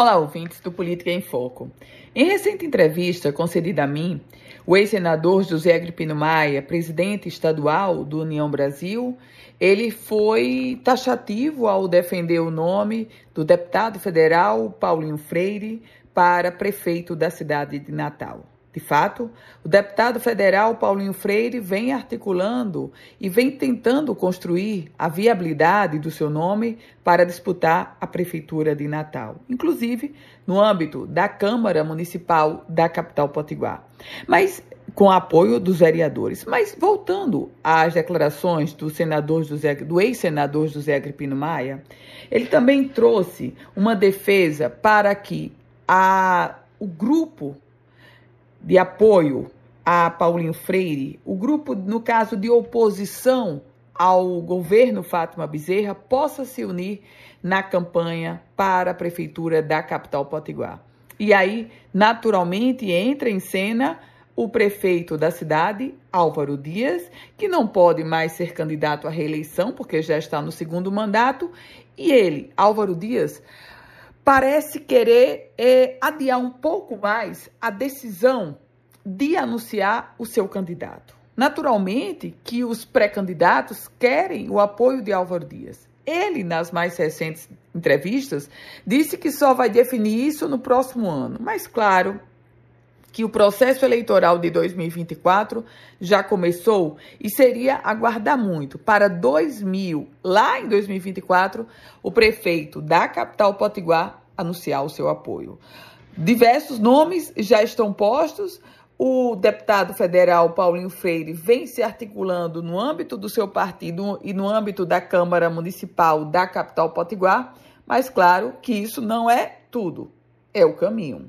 Olá, ouvintes do Política em Foco. Em recente entrevista concedida a mim, o ex-senador José Agripino Maia, presidente estadual do União Brasil, ele foi taxativo ao defender o nome do deputado federal Paulinho Freire para prefeito da cidade de Natal. De fato, o deputado federal Paulinho Freire vem articulando e vem tentando construir a viabilidade do seu nome para disputar a prefeitura de Natal, inclusive no âmbito da Câmara Municipal da capital potiguar. Mas com apoio dos vereadores. Mas voltando às declarações do senador José, do ex-senador José Agripino Maia, ele também trouxe uma defesa para que a, o grupo de apoio a Paulinho Freire, o grupo, no caso de oposição ao governo Fátima Bezerra, possa se unir na campanha para a prefeitura da capital potiguar. E aí, naturalmente, entra em cena o prefeito da cidade, Álvaro Dias, que não pode mais ser candidato à reeleição, porque já está no segundo mandato, e ele, Álvaro Dias, parece querer é, adiar um pouco mais a decisão de anunciar o seu candidato. Naturalmente que os pré-candidatos querem o apoio de Álvaro Dias. Ele, nas mais recentes entrevistas, disse que só vai definir isso no próximo ano. Mas, claro, que o processo eleitoral de 2024 já começou e seria aguardar muito. Para 2000, lá em 2024, o prefeito da capital potiguar anunciar o seu apoio. Diversos nomes já estão postos. O deputado federal Paulinho Freire vem se articulando no âmbito do seu partido e no âmbito da Câmara Municipal da capital potiguar, mas claro que isso não é tudo, é o caminho.